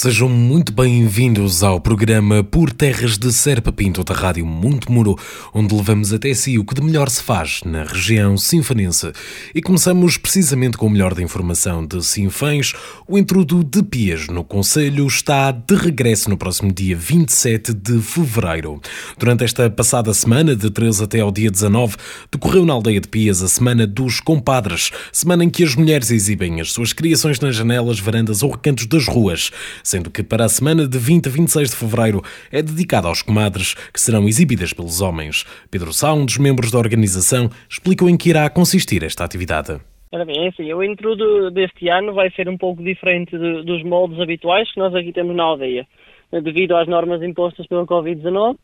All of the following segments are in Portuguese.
Sejam muito bem-vindos ao programa Por Terras de Serpa Pinto da Rádio Monte Muro, onde levamos até si o que de melhor se faz na região sinfanense. E começamos precisamente com o melhor da informação de Sinfãs. O intrudo de Pias, no Conselho, está de regresso no próximo dia 27 de fevereiro. Durante esta passada semana, de 13 até ao dia 19, decorreu na aldeia de Pias a Semana dos Compadres, semana em que as mulheres exibem as suas criações nas janelas, varandas ou recantos das ruas sendo que para a semana de 20 a 26 de fevereiro é dedicada aos comadres, que serão exibidas pelos homens. Pedro Sá, um dos membros da organização, explicou em que irá consistir esta atividade. Ora bem, é assim, o intrudo deste ano vai ser um pouco diferente de, dos moldes habituais que nós aqui temos na aldeia. Devido às normas impostas pelo Covid-19,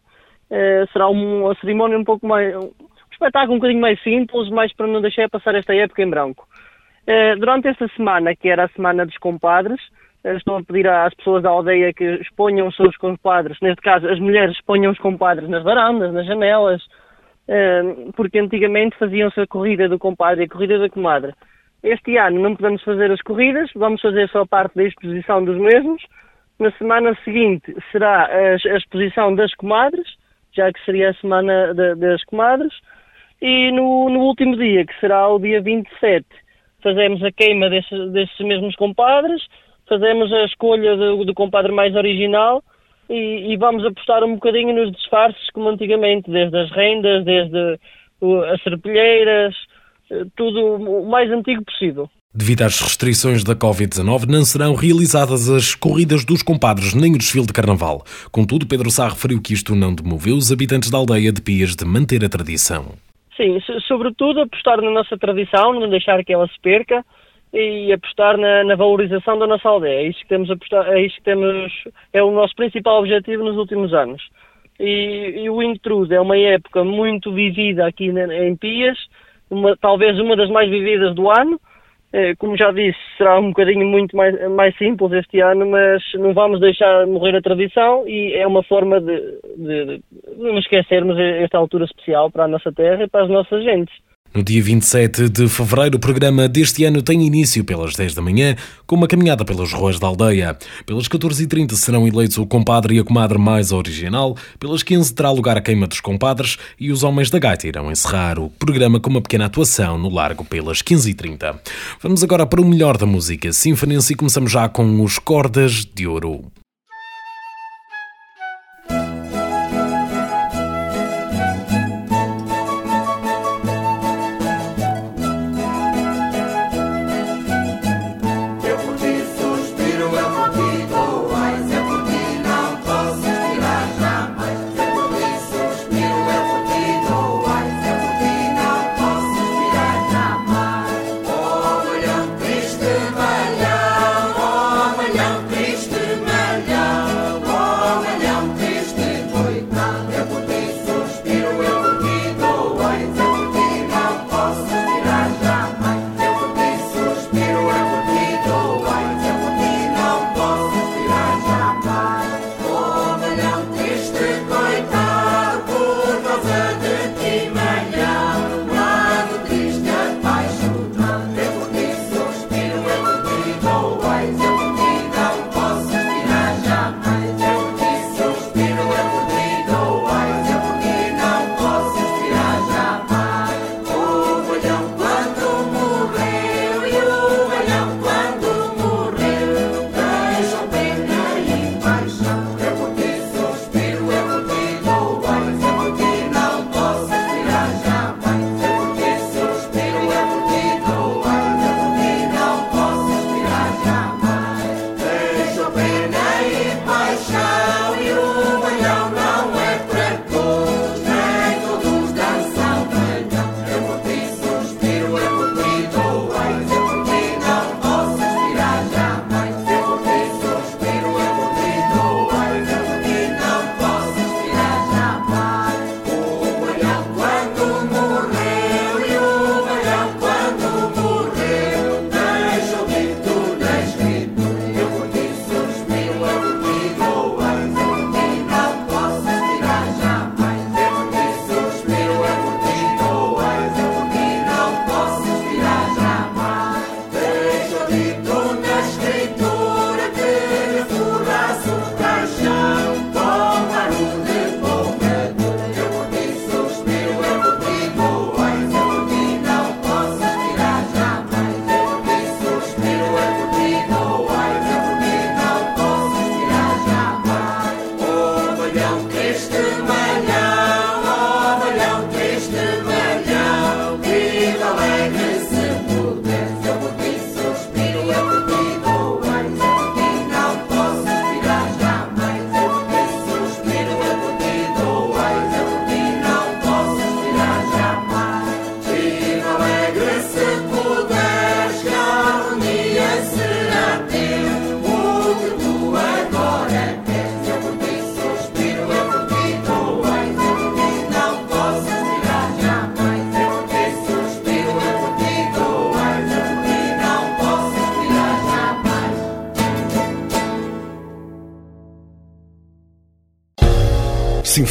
eh, será uma cerimónia um pouco mais. um espetáculo um bocadinho mais simples, mais para não deixar passar esta época em branco. Eh, durante esta semana, que era a Semana dos Compadres, estou a pedir às pessoas da aldeia que exponham os seus compadres, neste caso as mulheres exponham os compadres nas varandas, nas janelas, eh, porque antigamente faziam-se a corrida do compadre e a corrida da comadre. Este ano não podemos fazer as corridas, vamos fazer só parte da exposição dos mesmos. Na semana seguinte será a, exposição das comadres, já que seria a semana das comadres. E no, no, último dia, que será o dia 27, fazemos a queima desses, desses mesmos compadres, fazemos a escolha do, do compadre mais original e, e, vamos apostar um bocadinho nos disfarces como antigamente, desde as rendas, desde as serpilheiras, eh, tudo o mais antigo possível. Devido às restrições da Covid-19, não serão realizadas as corridas dos compadres nem o desfile de carnaval. Contudo, Pedro Sá referiu que isto não demoveu os habitantes da aldeia de Pias de manter a tradição. Sim, sobretudo apostar na nossa tradição, não deixar que ela se perca e apostar na, na, valorização da nossa aldeia. É isso que temos apostar, é isso que temos, é o nosso principal objetivo nos últimos anos. E, e o Intrude é uma época muito vivida aqui em Pias, uma, talvez uma das mais vividas do ano. É, como já disse, será um bocadinho muito mais, mais simples este ano, mas não vamos deixar morrer a tradição e é uma forma de, de, de não esquecermos esta altura especial para a nossa terra e para as nossas gentes. No dia 27 de fevereiro, o programa deste ano tem início pelas 10 da manhã, com uma caminhada pelas ruas da aldeia. Pelas 14h30 serão eleitos o compadre e a comadre mais original. Pelas 15 terá lugar a queima dos compadres e os homens da gaita irão encerrar o programa com uma pequena atuação no largo pelas 15h30. Vamos agora para o melhor da música sinfonense e começamos já com os Cordas de Ouro.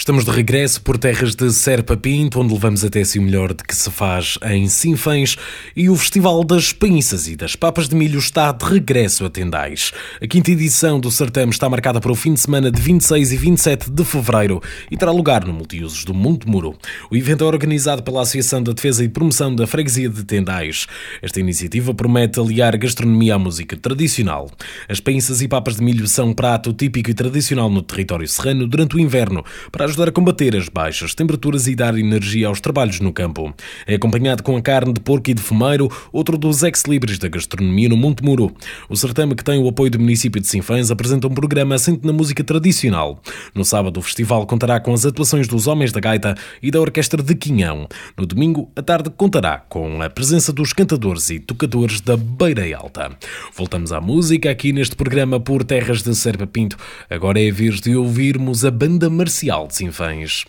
Estamos de regresso por terras de Serpa Pinto, onde levamos até si o melhor de que se faz em Sinfãs e o Festival das Pinças e das Papas de Milho está de regresso a Tendais. A quinta edição do certame está marcada para o fim de semana de 26 e 27 de fevereiro e terá lugar no Multiusos do Monte Muro. O evento é organizado pela Associação da Defesa e Promoção da Freguesia de Tendais. Esta iniciativa promete aliar gastronomia à música tradicional. As pinças e papas de milho são um prato típico e tradicional no território serrano durante o inverno para ajudar a combater as baixas temperaturas e dar energia aos trabalhos no campo. É acompanhado com a carne de porco e de fumeiro, outro dos ex-libris da gastronomia no Monte Muro. O certame, que tem o apoio do município de Sinfãs, apresenta um programa assente na música tradicional. No sábado, o festival contará com as atuações dos Homens da Gaita e da Orquestra de Quinhão. No domingo, a tarde contará com a presença dos cantadores e tocadores da Beira Alta. Voltamos à música aqui neste programa por Terras de Serpa Pinto. Agora é a vez de ouvirmos a banda marcial de Sinfãs.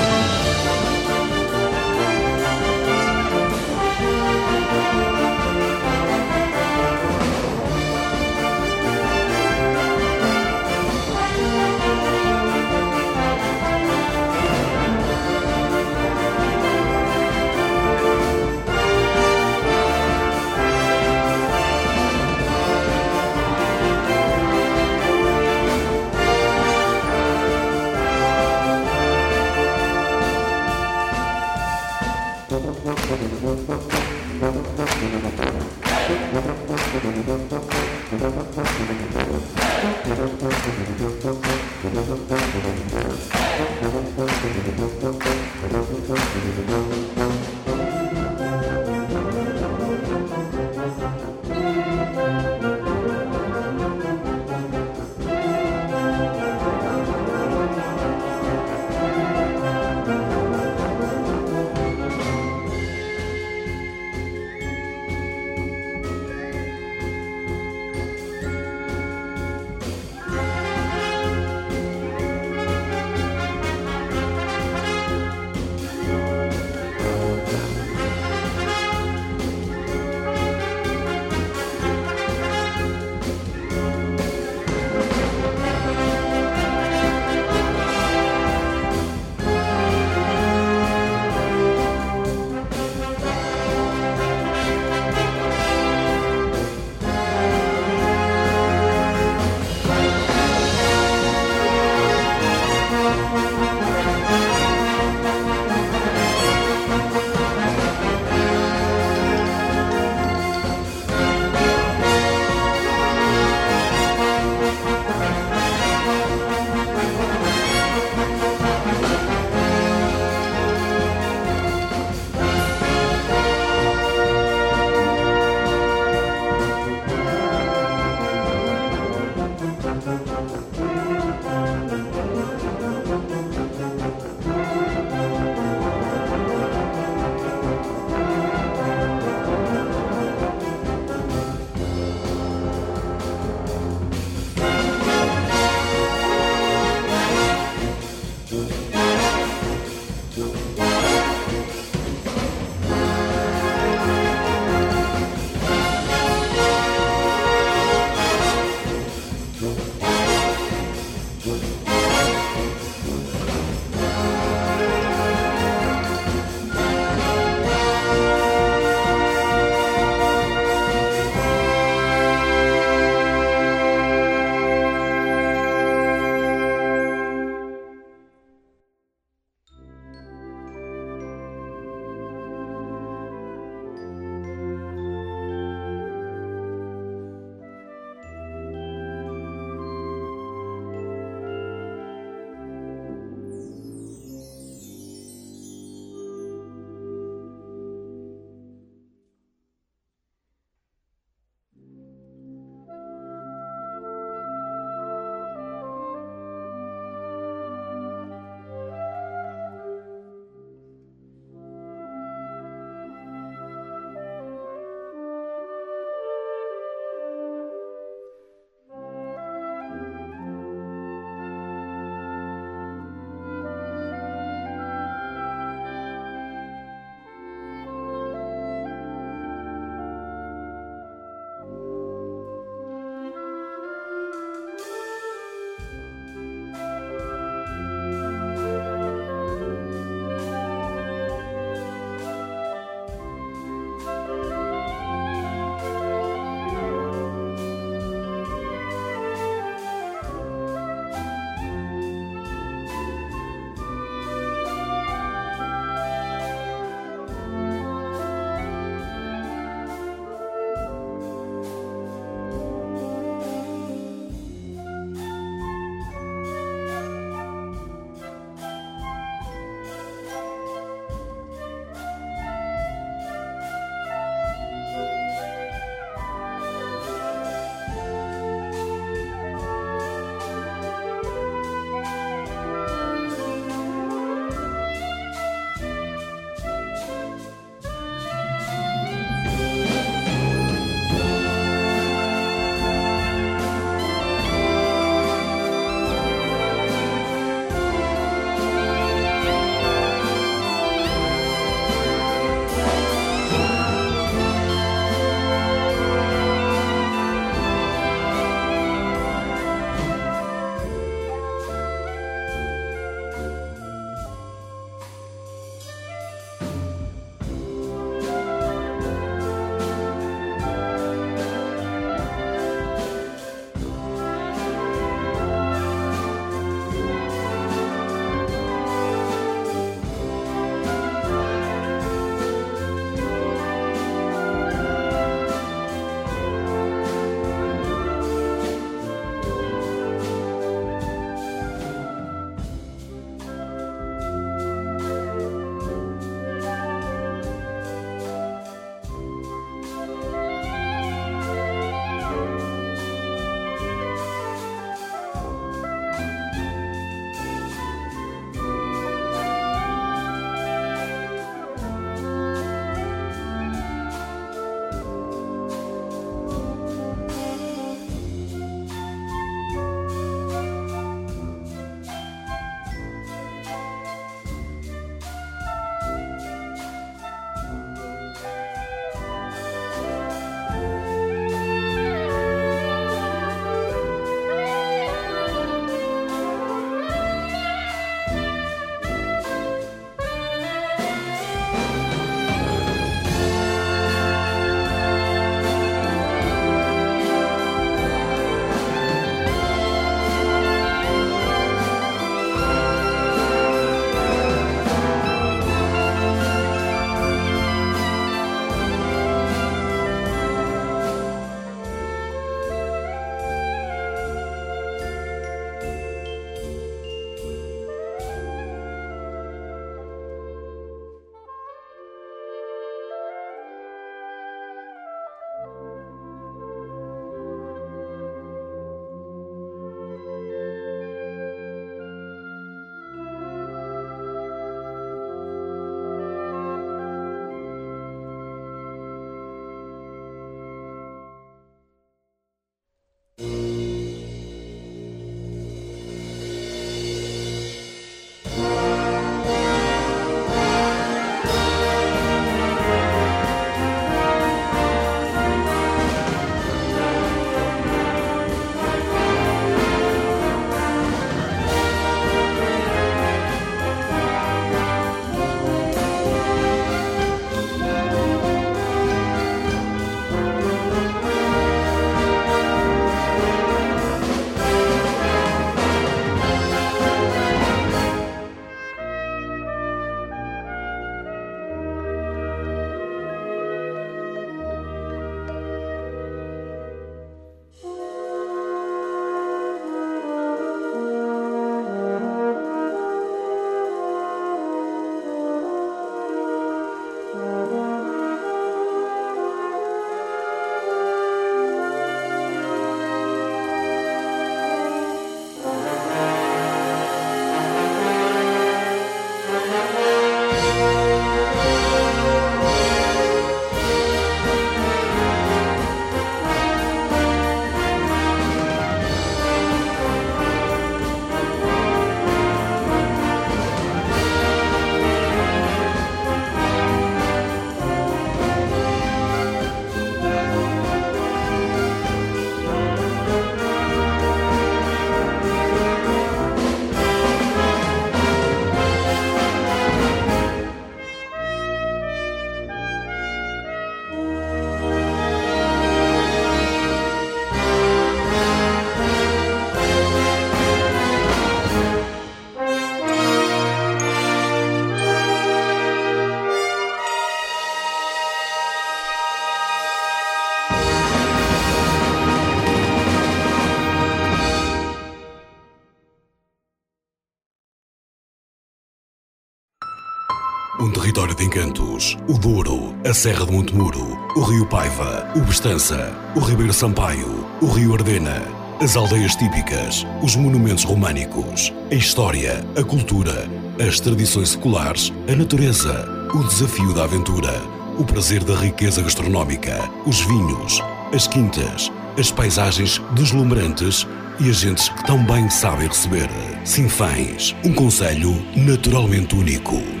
Serra de Montemuro, o Rio Paiva, o Bestança, o Ribeiro Sampaio, o Rio Ardena, as aldeias típicas, os monumentos românicos, a história, a cultura, as tradições seculares, a natureza, o desafio da aventura, o prazer da riqueza gastronómica, os vinhos, as quintas, as paisagens deslumbrantes e as gentes que tão bem sabem receber. Sinfãs, um conselho naturalmente único.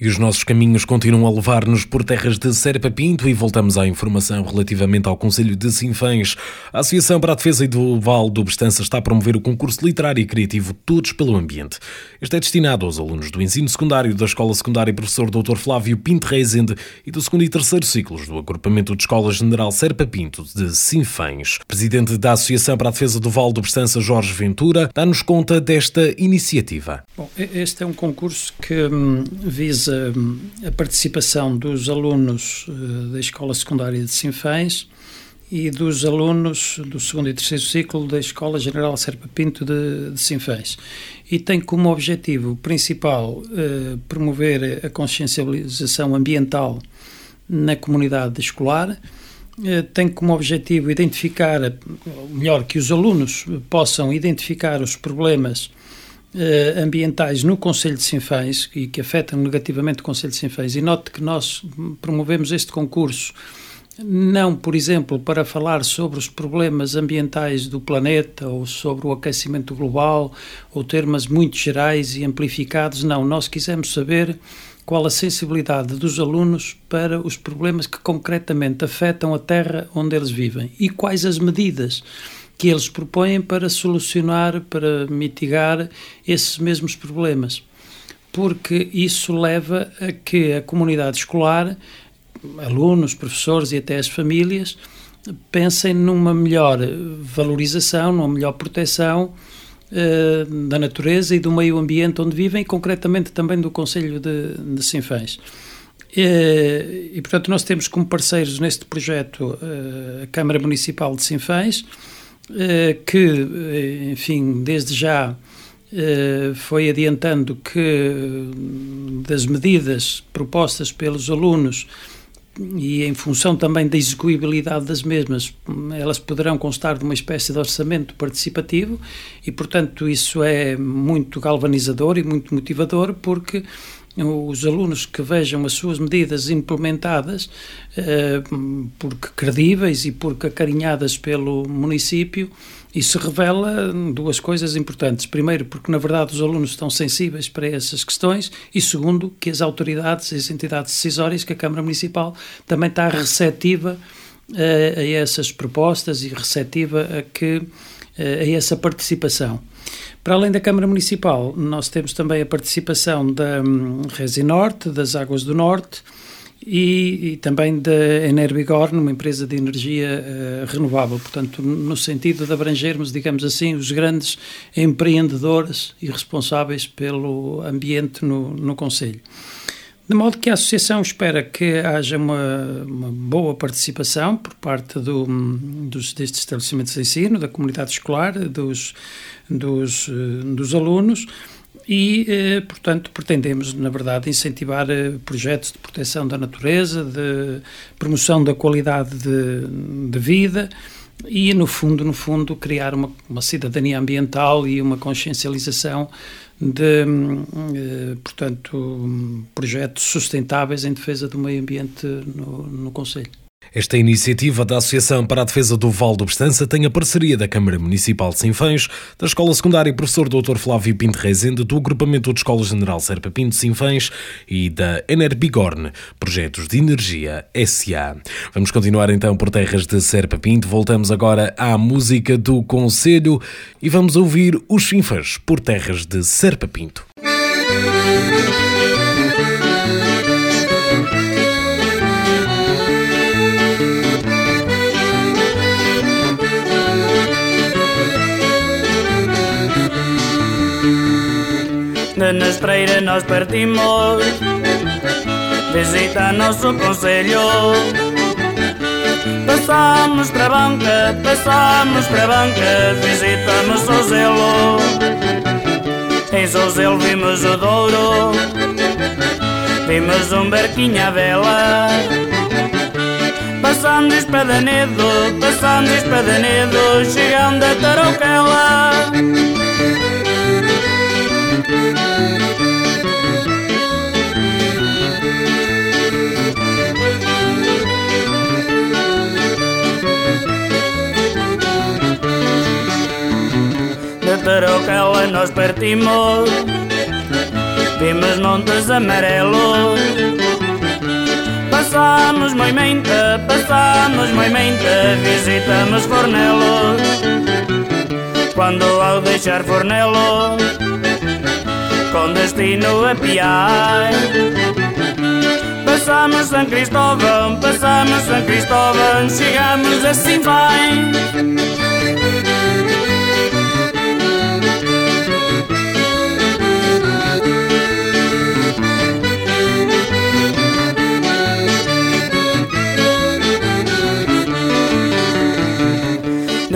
E os nossos caminhos continuam a levar-nos por terras de Serpa Pinto e voltamos à informação relativamente ao Conselho de Sinfãs. A Associação para a Defesa do Val do Bestança está a promover o concurso literário e criativo Todos pelo Ambiente. Este é destinado aos alunos do ensino secundário da Escola Secundária Professor Dr. Flávio Pinto Reisende e do segundo e terceiro ciclos do Agrupamento de Escola General Serpa Pinto de Sinfãs. Presidente da Associação para a Defesa do Val do Bestança, Jorge Ventura, dá-nos conta desta iniciativa. Bom, este é um concurso que hum, visa a, participação dos alunos eh, da Escola Secundária de Sinfãs e dos alunos do segundo e terceiro ciclo da Escola General Serpa Pinto de, de Sinfãs. E tem como objetivo principal eh, promover a consciencialização ambiental na comunidade escolar, eh, tem como objetivo identificar, melhor, que os alunos possam identificar os problemas uh, ambientais no Conselho de Sinfãs e que afetam negativamente o Conselho de Sinfãs. E note que nós promovemos este concurso não, por exemplo, para falar sobre os problemas ambientais do planeta ou sobre o aquecimento global ou termos muito gerais e amplificados, não. Nós quisemos saber qual a sensibilidade dos alunos para os problemas que concretamente afetam a terra onde eles vivem e quais as medidas que eles propõem para solucionar, para mitigar esses mesmos problemas. Porque isso leva a que a comunidade escolar, alunos, professores e até as famílias, pensem numa melhor valorização, numa melhor proteção uh, da natureza e do meio ambiente onde vivem, e concretamente também do Conselho de, de Sinfãs. E, e, portanto, nós temos como parceiros neste projeto uh, a Câmara Municipal de Sinfãs, eh, que, eh, enfim, desde já eh, foi adiantando que das medidas propostas pelos alunos e em função também da execuibilidade das mesmas, elas poderão constar de uma espécie de orçamento participativo e, portanto, isso é muito galvanizador e muito motivador porque os alunos que vejam as suas medidas implementadas, eh, porque credíveis e porque acarinhadas pelo município, isso revela duas coisas importantes. Primeiro, porque na verdade os alunos estão sensíveis para essas questões, e segundo, que as autoridades as entidades decisórias, que a Câmara Municipal também está receptiva eh, a essas propostas e receptiva a, que, eh, a essa participação. Para além da Câmara Municipal, nós temos também a participação da um, Resi Norte, das Águas do Norte e, e também da Enerbigor, uma empresa de energia uh, renovável. Portanto, no sentido de abrangermos, digamos assim, os grandes empreendedores e responsáveis pelo ambiente no, no Conselho. De modo que a Associação espera que haja uma, uma boa participação por parte do, dos, destes estabelecimentos de ensino, da comunidade escolar, dos, dos, dos alunos e, eh, portanto, pretendemos, na verdade, incentivar eh, projetos de proteção da natureza, de promoção da qualidade de, de vida e, no fundo, no fundo, criar uma, uma cidadania ambiental e uma consciencialização de, eh, portanto, projetos sustentáveis em defesa do meio ambiente no, no Conselho. Esta iniciativa da Associação para a Defesa do Val do Bestança tem a parceria da Câmara Municipal de Sinfãs, da Escola Secundária Professor Dr. Flávio Pinto Rezende, do Agrupamento de Escola General Serpa Pinto Sinfãs e da Enerbigorn, Projetos de Energia SA. Vamos continuar então por terras de Serpa Pinto, voltamos agora à música do Conselho e vamos ouvir os Sinfãs por terras de Serpa Pinto. De Nestreira nós partimos. Visita nosso conselho Passamos para a banca, passamos para a banca Visitamos Zelo Em Sozelo vimos o Douro Vimos um barquinho à vela. Passando Espadanedo, passando Espadanedo Chegando a Tarouquela De Tarouquela nós partimos Vimos montes amarelos Passamos Moimenta, passamos Moimenta Visitamos Fornelos Quando ao deixar Fornelos Com destino a Piai. Passamos São Cristóvão, passamos São Cristóvão Chegamos a Sinfães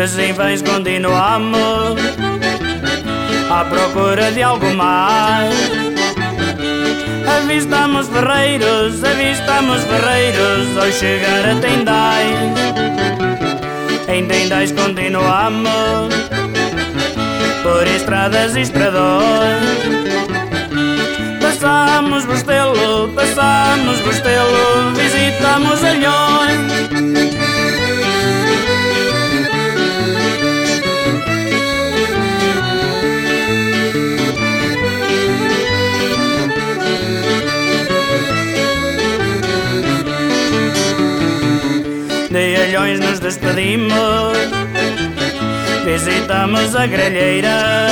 Assim vens continuamos À procura de algo mais. Avistamos ferreiros, avistamos ferreiros Ao chegar a Tendais Em Tendais continuamos Por estradas e estradões. Passamos Bostelo, passamos Bostelo Visitamos Alhões Alhões nos despedimos. Visitamos a grelheira.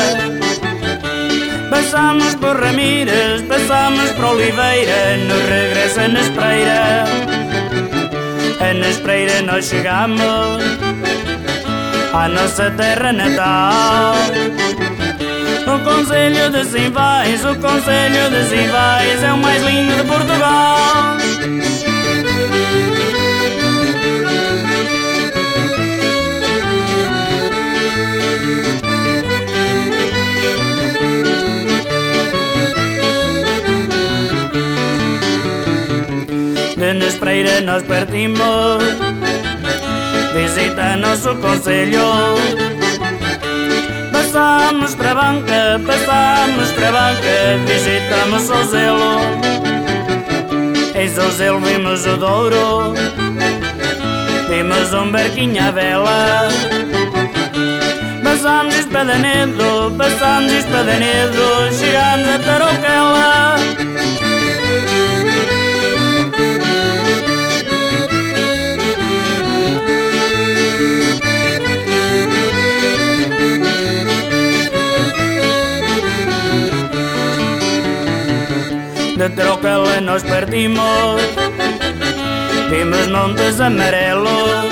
Passamos por Ramírez, passamos por Oliveira. No regresso a Nespreira. A Nespreira nós chegamos. À nossa terra natal. O Conselho de Sinvais, o Conselho de Sinvais é o mais lindo de Portugal. De Nespreira nós partimos. Visita nosso conselho. Passamos para a banca, passamos para a banca Visitamos o Zelo. Em Zelo vimos o Douro. Vimos um barquinho à vela. Passamos Espadanedo, passamos Espadanedo Chegamos a Tarouquela De Tarouquela nós partimos Vimos montes amarelos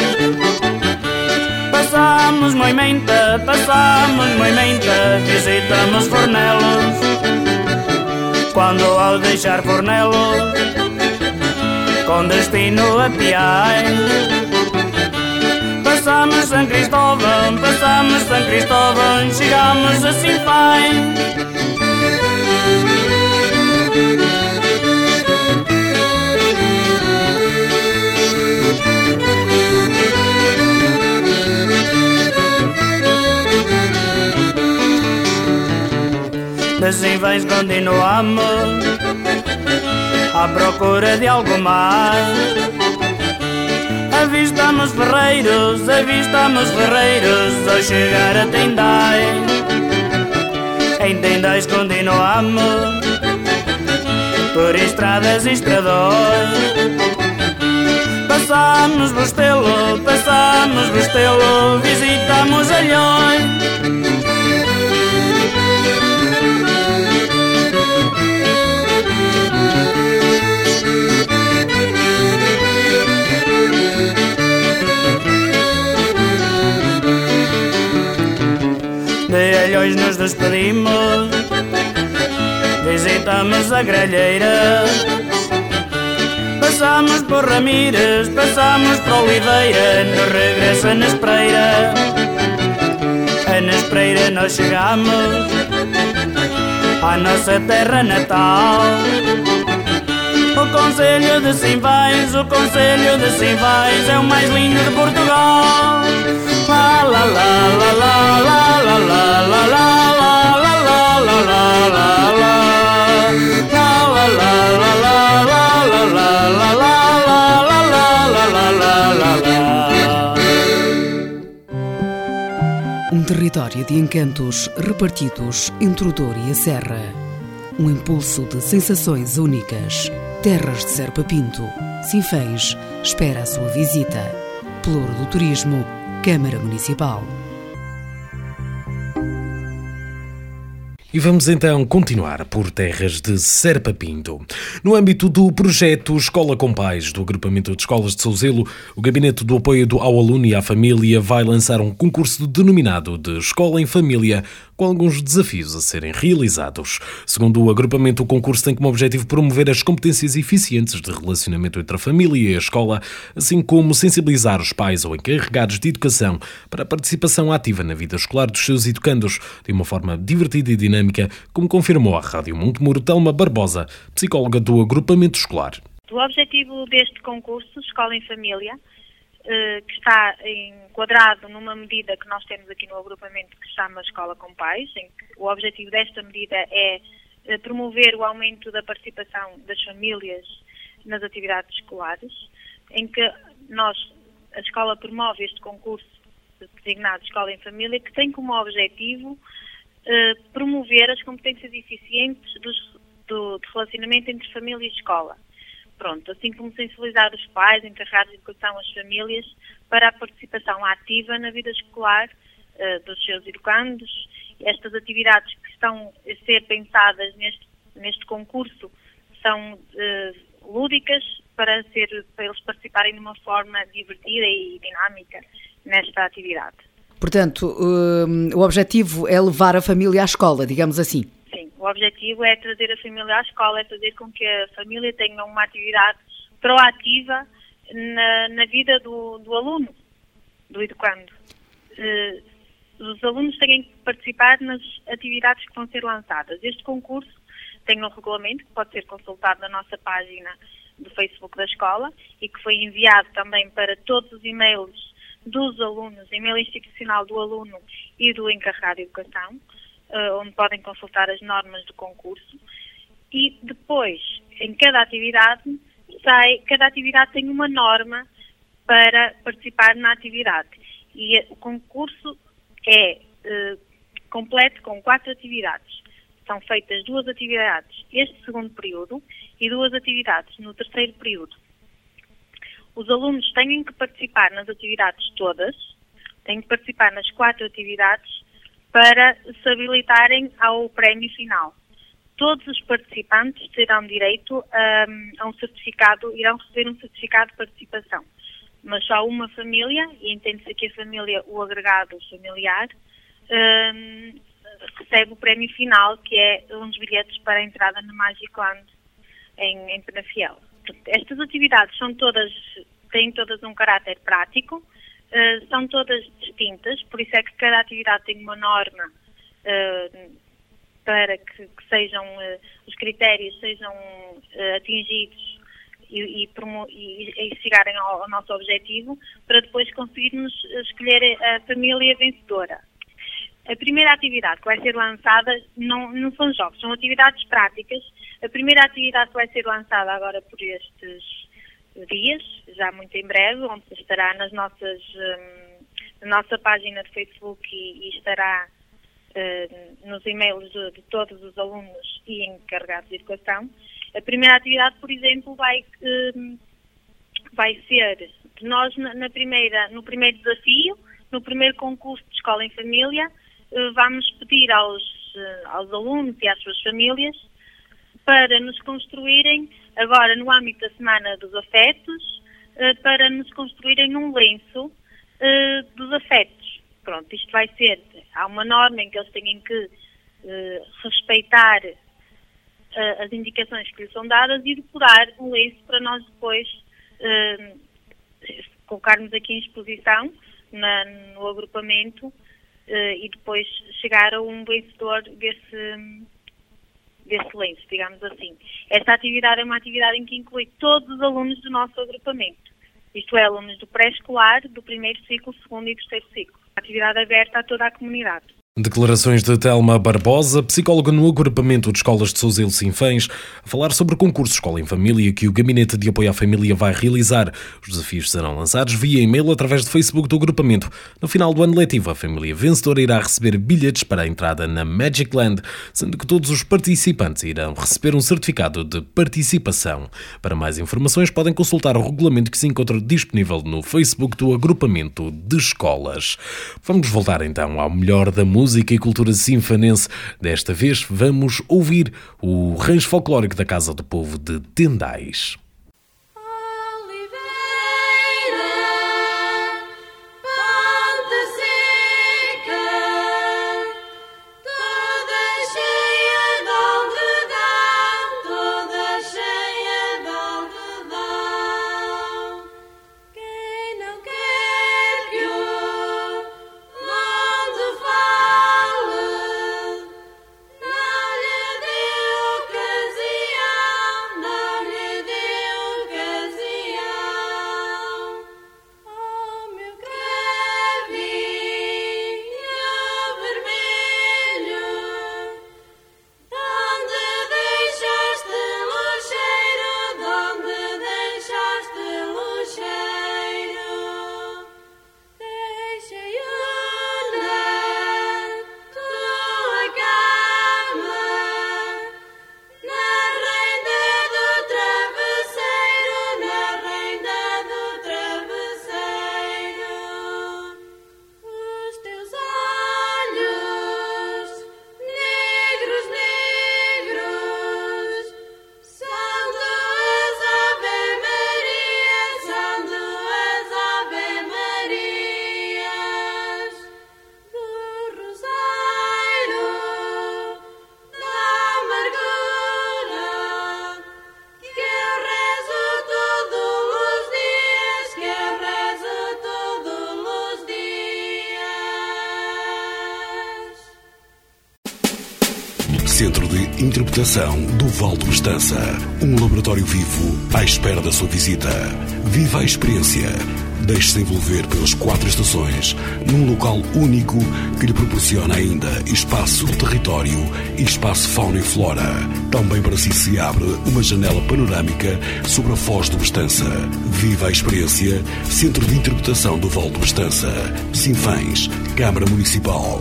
Passamos Moimenta, passamos Moimenta Visitamos Fornelos. Quando ao deixar Fornelos Com destino a Piai Passamos São Cristóvão, passamos São Cristóvão Chegamos a Sinfães Assim vens continuamos À procura de algo mais. Avistamos ferreiros, avistamos ferreiros Ao chegar a Tendais Em Tendais continuamos Por estradas e estradões. Passamos Bostelo, passamos Bostelo Visitamos Alhões De Alhões nos despedimos. Visitamos a grelheira Passamos por Ramírez, passamos por Oliveira No regresso a Nespreira A Nespreira nós chegamos À nossa terra natal. No Conselho de Simvães, o Conselho de Simvães é o mais lindo de Portugal. Um território de encantos repartidos entre o Douro e a Serra. Um impulso de sensações únicas. Terras de Serpa Pinto. Sinfãs espera a sua visita. Pelouro do Turismo Câmara Municipal. E vamos então continuar por terras de Serpa Pinto. No âmbito do projeto Escola com Pais, do Agrupamento de Escolas de Souzelo, o Gabinete do Apoio ao Aluno e à Família vai lançar um concurso denominado de Escola em Família, com alguns desafios a serem realizados. Segundo o agrupamento, o concurso tem como objetivo promover as competências eficientes de relacionamento entre a família e a escola, assim como sensibilizar os pais ou encarregados de educação para a participação ativa na vida escolar dos seus educandos, de uma forma divertida e dinâmica, como confirmou à Rádio Montemuro Telma Barbosa, psicóloga do agrupamento escolar. O objetivo deste concurso, Escola em Família, que está enquadrado numa medida que nós temos aqui no agrupamento que se chama Escola com Pais, em que o objetivo desta medida é eh, promover o aumento da participação das famílias nas atividades escolares, em que nós, a escola promove este concurso designado Escola em Família, que tem como objetivo eh, promover as competências eficientes dos, do, de relacionamento entre família e escola pronto, assim como sensibilizar os pais, encarregados de educação, as famílias, para a participação ativa na vida escolar uh, dos seus educandos. Estas atividades que estão a ser pensadas neste, neste concurso são uh, lúdicas para, ser, para eles participarem de uma forma divertida e dinâmica nesta atividade. Portanto, uh, o objetivo é levar a família à escola, digamos assim. O objetivo é trazer a família à escola, é fazer com que a família tenha uma atividade proativa na, na vida do, do, aluno, do educando. Uh, os alunos têm que participar nas atividades que vão ser lançadas. Este concurso tem um regulamento que pode ser consultado na nossa página do Facebook da escola e que foi enviado também para todos os e-mails dos alunos, e-mail institucional do aluno e do encarregado de educação uh, onde podem consultar as normas do concurso. E depois, em cada atividade, sai, cada atividade tem uma norma para participar na atividade. E o concurso é uh, completo com quatro atividades. São feitas duas atividades este segundo período e duas atividades no terceiro período. Os alunos têm que participar nas atividades todas, têm que participar nas quatro atividades para se ao prémio final. Todos os participantes terão direito um, a um certificado, irão receber um certificado de participação. Mas só uma família, e entende-se aqui a família, o agregado familiar, um, recebe o prémio final, que é uns bilhetes para a entrada na Magicland em, em Penafiel. Estas atividades são todas, têm todas um caráter prático, uh, são todas distintas, por isso é que cada atividade tem uma norma uh, para que, que sejam uh, os critérios sejam atingidos e, e, e, e chegarem ao, ao, nosso objetivo, para depois conseguirmos escolher a família vencedora. A primeira atividade que vai ser lançada não, não são jogos, são atividades práticas. A primeira atividade que vai ser lançada agora por estes dias, já muito em breve, onde estará nas nossas, um, na nossa página de Facebook e, e estará uh, nos e-mails de, de, todos os alunos e encarregados de educação. A primeira atividade, por exemplo, vai, um, vai ser nós na, primeira, no primeiro desafio, no primeiro concurso de escola em família, uh, vamos pedir aos, uh, aos alunos e às suas famílias para nos construírem agora no âmbito da Semana dos Afetos, eh, para nos construírem um lenço eh, dos afetos. Pronto, isto vai ser, há uma norma em que eles têm que eh, respeitar as indicações que lhes são dadas e decorar um lenço para nós depois colocarmos aqui em exposição na, no agrupamento e depois chegar a um vencedor desse, de excelência, digamos assim. Esta atividade é uma atividade em que inclui todos os alunos do nosso agrupamento, isto é, alunos do pré-escolar, do primeiro ciclo, segundo e terceiro ciclo. Atividade aberta a toda a comunidade. Declarações de Telma Barbosa, psicóloga no agrupamento de escolas de Souzelo Sinfãs, a falar sobre o concurso Escola em Família que o Gabinete de Apoio à Família vai realizar. Os desafios serão lançados via e-mail através do Facebook do agrupamento. No final do ano letivo, a família vencedora irá receber bilhetes para a entrada na Magic Land, sendo que todos os participantes irão receber um certificado de participação. Para mais informações, podem consultar o regulamento que se encontra disponível no Facebook do agrupamento de escolas. Vamos voltar então ao melhor da música música e cultura sinfanense. Desta vez vamos ouvir o rancho folclórico da Casa do Povo de Tendais. Interpretação do Val de Bestança. Um laboratório vivo à espera da sua visita. Viva a experiência. Deixe-se envolver pelas quatro estações num local único que lhe proporciona ainda espaço, território e espaço fauna e flora. Também para si se abre uma janela panorâmica sobre a Foz de Bestança. Viva a experiência. Centro de Interpretação do Val de Bestança. Sinfãs, Câmara Municipal.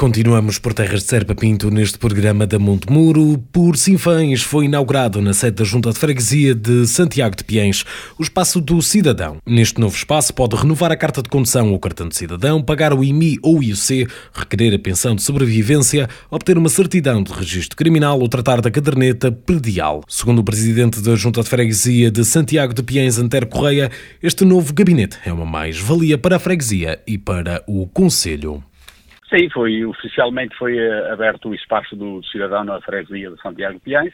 Continuamos por terras de Serpa Pinto neste programa da Monte Muro. Por Sinfãs foi inaugurado na sede da Junta de Freguesia de Santiago de Piens o Espaço do Cidadão. Neste novo espaço pode renovar a carta de condução ou cartão de cidadão, pagar o IMI ou IUC, requerer a pensão de sobrevivência, obter uma certidão de registro criminal ou tratar da caderneta predial. Segundo o presidente da Junta de Freguesia de Santiago de Piens, Antero Correia, este novo gabinete é uma mais-valia para a freguesia e para o Conselho. Sim, foi, oficialmente foi eh, aberto o espaço do cidadão na freguesia de Santiago de Piães,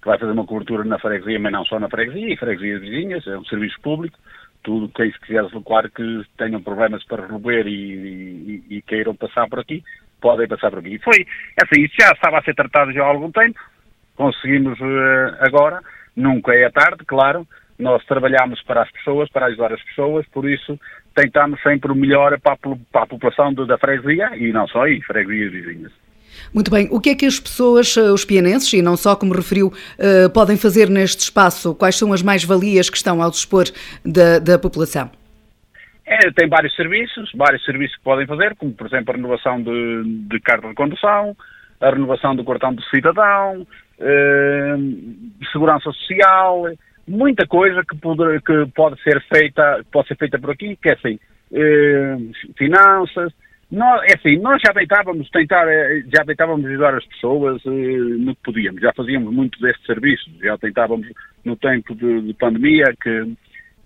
que vai fazer uma cobertura na freguesia, mas não só na freguesia, e freguesia de vizinhas, é um serviço público, tudo quem se quiser deslocar que tenham problemas para resolver e, e, e, queiram passar por aqui, podem passar por aqui. Foi, é assim, isso já estava a ser tratado já há algum tempo, conseguimos uh, agora, nunca é tarde, claro, nós trabalhamos para as pessoas, para ajudar as pessoas, por isso tentamos sempre o melhor para a, para a população da freguesia e não só aí, freguesias vizinhas. Muito bem. O que é que as pessoas, eh, os pianenses, e não só como referiu, uh, podem fazer neste espaço? Quais são as mais-valias que estão ao dispor da, da população? É, tem vários serviços, vários serviços que podem fazer, como por exemplo a renovação de, de carta de condução, a renovação do cartão do cidadão, uh, segurança social, muita coisa que pode, que pode ser feita, pode ser feita por aqui, que é assim, eh, finanças, nós, é assim, nós já tentávamos tentar, eh, já tentávamos ajudar as pessoas eh, no que podíamos, já fazíamos muito destes serviços, já tentávamos no tempo de, de pandemia que,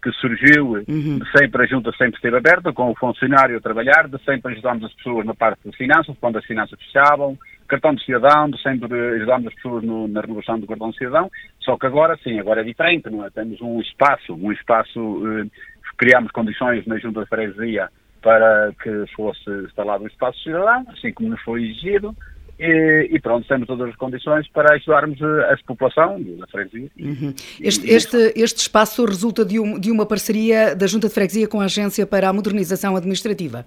que surgiu, uhum. sempre a junta sempre esteve aberta, com o funcionário a trabalhar, sempre ajudámos as pessoas na parte de finanças, quando as finanças fechavam, cartão de cidadão, de sempre ajudámos as pessoas no, na renovação do cartão de cidadão, só que agora sim, agora é diferente, não é? Temos um espaço, um espaço, eh, criámos condições na junta de freguesia para que fosse instalado o espaço cidadão, assim como nos foi exigido, e, e, pronto, temos todas as condições para ajudarmos a, a população da freguesia. Uhum. Este, este, este, espaço resulta de, um, de, uma parceria da Junta de Freguesia com a Agência para a Modernização Administrativa?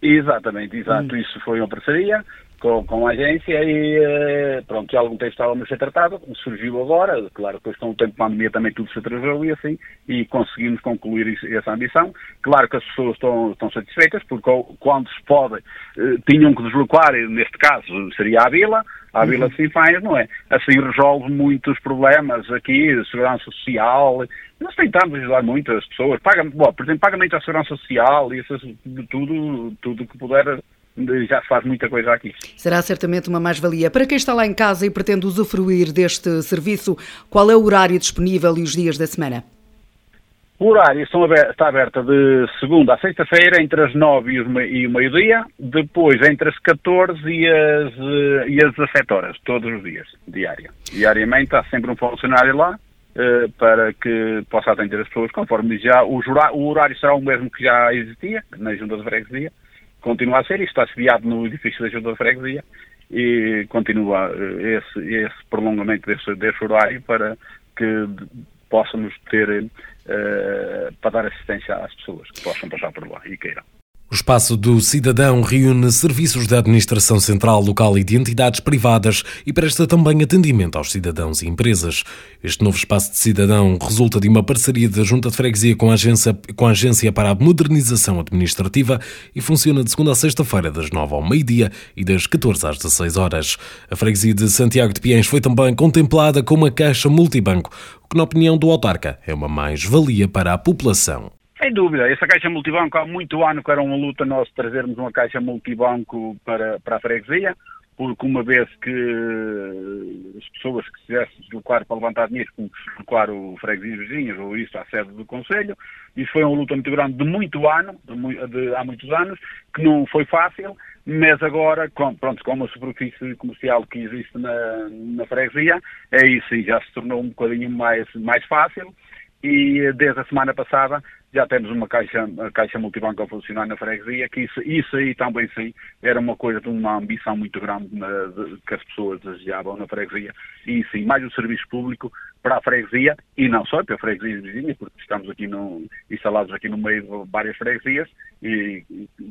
Exatamente, exato. Uhum. Isso foi uma parceria com, com a agência e eh, pronto, já algum tempo estávamos a ser tratado, surgiu agora, claro, depois com o tempo de pandemia também tudo se atrasou e assim, e conseguimos concluir isso, essa ambição. Claro que as pessoas estão, estão satisfeitas, porque quando se pode, eh, tinham que deslocar, neste caso seria a Vila, a Vila uhum. de Sinfães, não é? Assim resolve muitos problemas aqui, segurança social, nós tentamos ajudar muito as pessoas, paga, bom, por exemplo, pagamento à segurança social e isso, tudo, tudo que puder já se faz muita coisa aqui. Será certamente uma mais-valia. Para quem está lá em casa e pretende usufruir deste serviço, qual é o horário disponível e os dias da semana? O horário está aberto de segunda a sexta-feira, entre as 9 e o meio-dia, depois entre as 14 e as, e as 17 horas, todos os dias, diária. Diariamente há sempre um funcionário lá eh, para que possa atender as pessoas, conforme já o, o horário será o mesmo que já existia na Junta de Freguesia, continua a ser, isto está sediado no edifício da Junta de Freguesia e continua eh, esse, esse prolongamento desse, desse horário para que possamos ter uh, para dar assistência às pessoas que possam passar por lá e queiram. O Espaço do Cidadão reúne serviços da administração central, local e de entidades privadas e presta também atendimento aos cidadãos e empresas. Este novo Espaço de Cidadão resulta de uma parceria da Junta de Freguesia com a Agência, com a Agência para a Modernização Administrativa e funciona de segunda a sexta-feira, das 9 ao meio-dia e das 14 às 16 horas. A Freguesia de Santiago de Piens foi também contemplada como uma caixa multibanco, o que, na opinião do autarca, é uma mais-valia para a população. Sem dúvida, essa caixa multibanco há muito ano que era uma luta nós trazermos uma caixa multibanco para, para a freguesia, porque uma vez que as pessoas que quisessem deslocar para levantar dinheiro, como deslocar o freguesia vizinhos ou isso à sede do Conselho, isso foi uma luta muito grande de muito ano, de, de, há muitos anos, que não foi fácil, mas agora, com, pronto, com uma superfície comercial que existe na, na freguesia, isso, já se tornou um bocadinho mais, mais fácil e desde a semana passada já temos uma caixa, caixa multibanco a funcionar na freguesia, que isso, isso aí também sim era uma coisa de uma ambição muito grande na, de, que as pessoas desejavam na freguesia, e sim, mais o serviço público para a freguesia, e não só para a freguesia vizinha, porque estamos aqui no, instalados aqui no meio de várias freguesias, e,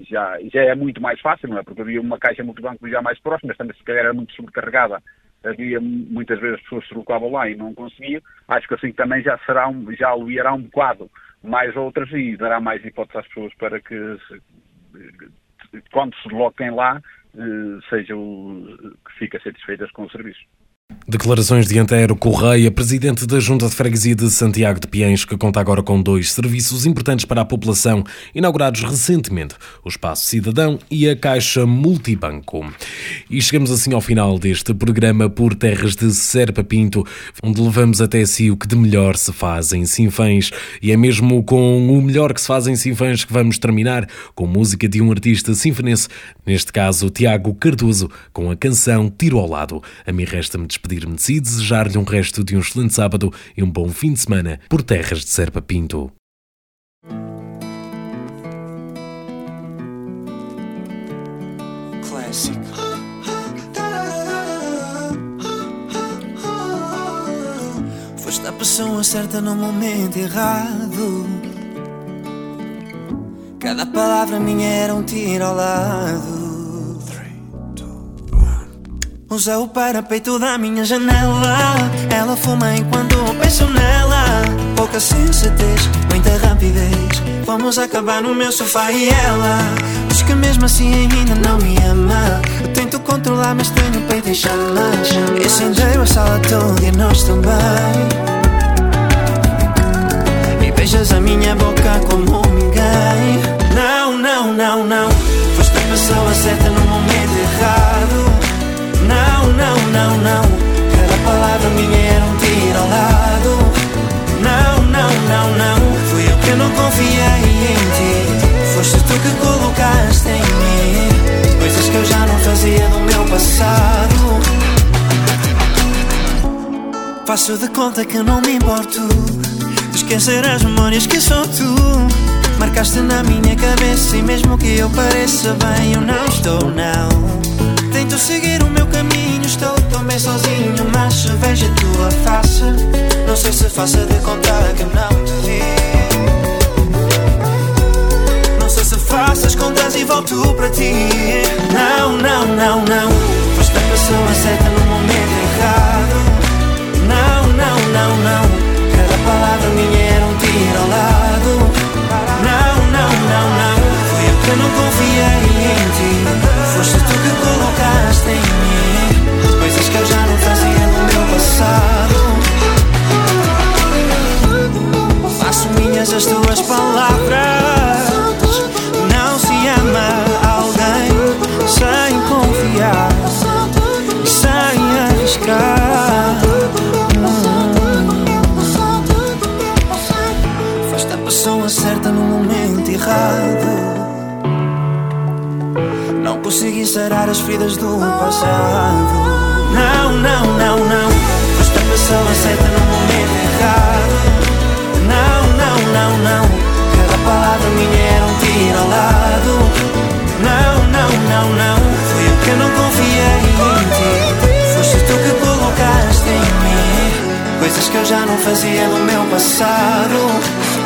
já, já é muito mais fácil, não é? Porque havia uma caixa multibanco já mais próxima, mas também se calhar era muito sobrecarregada. Havia muitas vezes pessoas que se colocavam lá e não conseguiam, acho que assim também já será um, já aliviará um bocado mais outras e dará mais hipóteses às pessoas para que quando se desloquem lá eh, sejam que fiquem satisfeitas com o serviço. Declarações de Antero Correia, presidente da Junta de Freguesia de Santiago de Piens, que conta agora com dois serviços importantes para a população, inaugurados recentemente, o Espaço Cidadão e a Caixa Multibanco. E chegamos assim ao final deste programa por terras de Serpa Pinto, onde levamos até si o que de melhor se faz em Sinfãs. E é mesmo com o melhor que se faz em Sinfãs que vamos terminar, com música de um artista sinfonense, neste caso Tiago Cardoso, com a canção Tiro ao Lado. A mim resta-me despedir-me de si e desejar-lhe um resto de um excelente sábado e um bom fim de semana por terras de Serpa Pinto. Classic. Foste a pessoa certa no momento errado. Cada palavra minha era um tiro ao lado. Usa o parapeito da minha janela. Ela fuma enquanto eu penso nela. Pouca sensatez, muita rapidez. Vamos acabar no meu sofá e ela diz que mesmo assim ainda não me ama. Eu tento controlar, mas tenho peito em chamas. Incendeio a sala toda e nós também. E beijas a minha boca como ninguém. Não, não, não, não. Foste a pessoa certa no não, não. Cada palavra minha era um tiro ao lado. Não, não, não, não. Fui eu que não confiei em ti. Foste tu que colocaste em mim coisas que eu já não fazia no meu passado. Faço de conta que não me importo de esquecer as memórias que sou tu. Marcaste na minha cabeça e mesmo que eu pareça bem, eu não estou, não. Tento seguir o meu caminho, estou tão bem sozinho, mas se vejo a tua face, não sei se faça de contar que não te vi. Não sei se faço as contas e volto para ti. Não, não, não, não. Foste a pessoa certa no momento errado. Não, não, não, não. Cada palavra minha sarar as feridas do passado. Não, não, não, não. Foste a pessoa certa no momento errado. Não, não, não, não. Cada palavra minha era um tiro ao lado. Não, não, não, não. Foi eu que não confiei em ti. Foste tu que colocaste em mim coisas que eu já não fazia no meu passado.